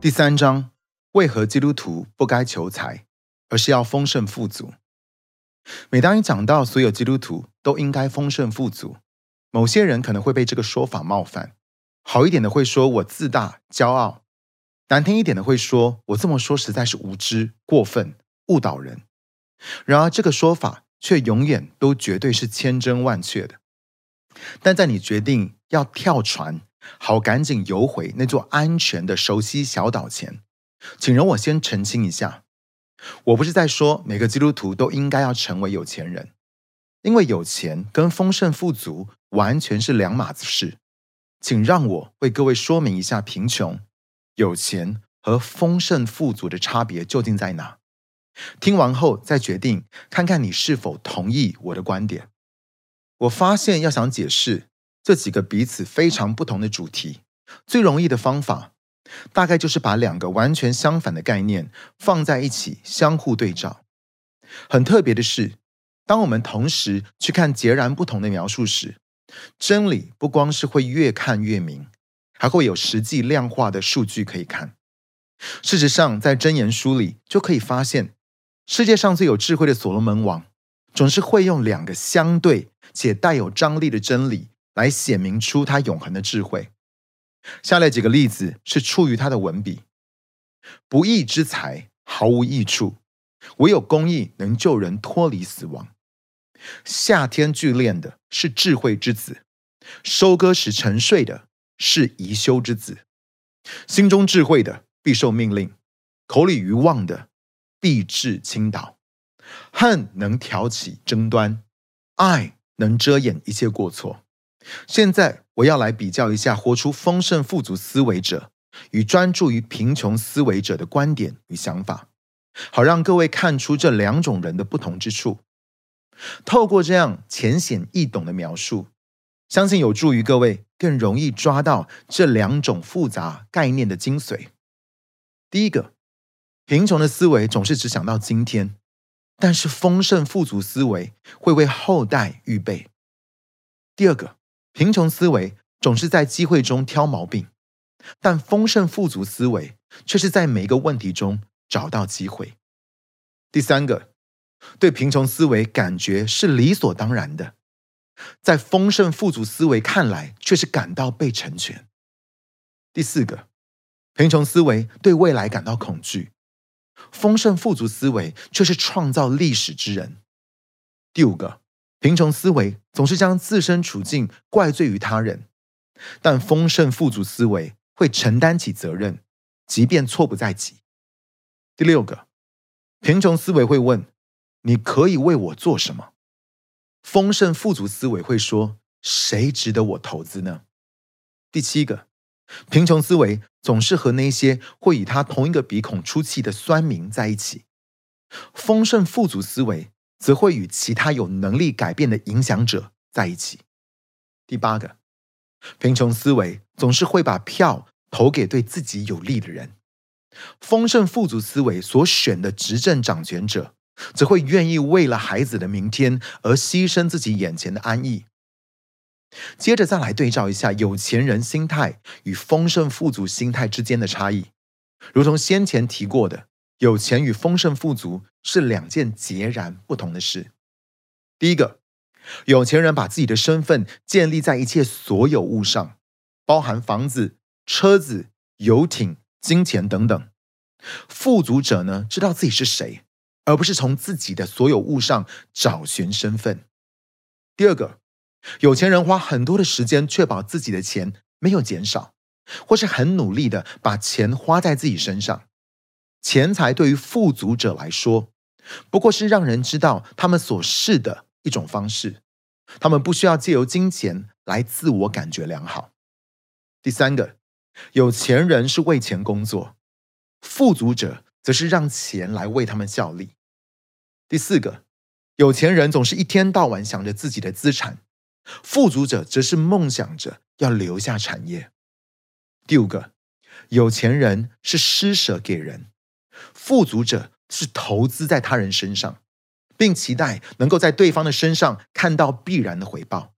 第三章，为何基督徒不该求财，而是要丰盛富足？每当一讲到所有基督徒都应该丰盛富足，某些人可能会被这个说法冒犯。好一点的会说我自大骄傲，难听一点的会说我这么说实在是无知过分误导人。然而这个说法却永远都绝对是千真万确的。但在你决定要跳船，好，赶紧游回那座安全的熟悉小岛前，请容我先澄清一下，我不是在说每个基督徒都应该要成为有钱人，因为有钱跟丰盛富足完全是两码子事。请让我为各位说明一下贫穷、有钱和丰盛富足的差别究竟在哪。听完后再决定，看看你是否同意我的观点。我发现要想解释。这几个彼此非常不同的主题，最容易的方法，大概就是把两个完全相反的概念放在一起，相互对照。很特别的是，当我们同时去看截然不同的描述时，真理不光是会越看越明，还会有实际量化的数据可以看。事实上，在箴言书里就可以发现，世界上最有智慧的所罗门王，总是会用两个相对且带有张力的真理。来显明出他永恒的智慧。下列几个例子是出于他的文笔：不义之财毫无益处，唯有公义能救人脱离死亡。夏天聚练的是智慧之子，收割时沉睡的是宜修之子。心中智慧的必受命令，口里愚妄的必致倾倒。恨能挑起争端，爱能遮掩一切过错。现在我要来比较一下活出丰盛富足思维者与专注于贫穷思维者的观点与想法，好让各位看出这两种人的不同之处。透过这样浅显易懂的描述，相信有助于各位更容易抓到这两种复杂概念的精髓。第一个，贫穷的思维总是只想到今天，但是丰盛富足思维会为后代预备。第二个。贫穷思维总是在机会中挑毛病，但丰盛富足思维却是在每一个问题中找到机会。第三个，对贫穷思维感觉是理所当然的，在丰盛富足思维看来却是感到被成全。第四个，贫穷思维对未来感到恐惧，丰盛富足思维却是创造历史之人。第五个。贫穷思维总是将自身处境怪罪于他人，但丰盛富足思维会承担起责任，即便错不在己。第六个，贫穷思维会问：“你可以为我做什么？”丰盛富足思维会说：“谁值得我投资呢？”第七个，贫穷思维总是和那些会以他同一个鼻孔出气的酸民在一起，丰盛富足思维。则会与其他有能力改变的影响者在一起。第八个，贫穷思维总是会把票投给对自己有利的人。丰盛富足思维所选的执政掌权者，则会愿意为了孩子的明天而牺牲自己眼前的安逸。接着再来对照一下有钱人心态与丰盛富足心态之间的差异，如同先前提过的。有钱与丰盛富足是两件截然不同的事。第一个，有钱人把自己的身份建立在一切所有物上，包含房子、车子、游艇、金钱等等。富足者呢，知道自己是谁，而不是从自己的所有物上找寻身份。第二个，有钱人花很多的时间确保自己的钱没有减少，或是很努力的把钱花在自己身上。钱财对于富足者来说，不过是让人知道他们所是的一种方式。他们不需要借由金钱来自我感觉良好。第三个，有钱人是为钱工作，富足者则是让钱来为他们效力。第四个，有钱人总是一天到晚想着自己的资产，富足者则是梦想着要留下产业。第五个，有钱人是施舍给人。富足者是投资在他人身上，并期待能够在对方的身上看到必然的回报。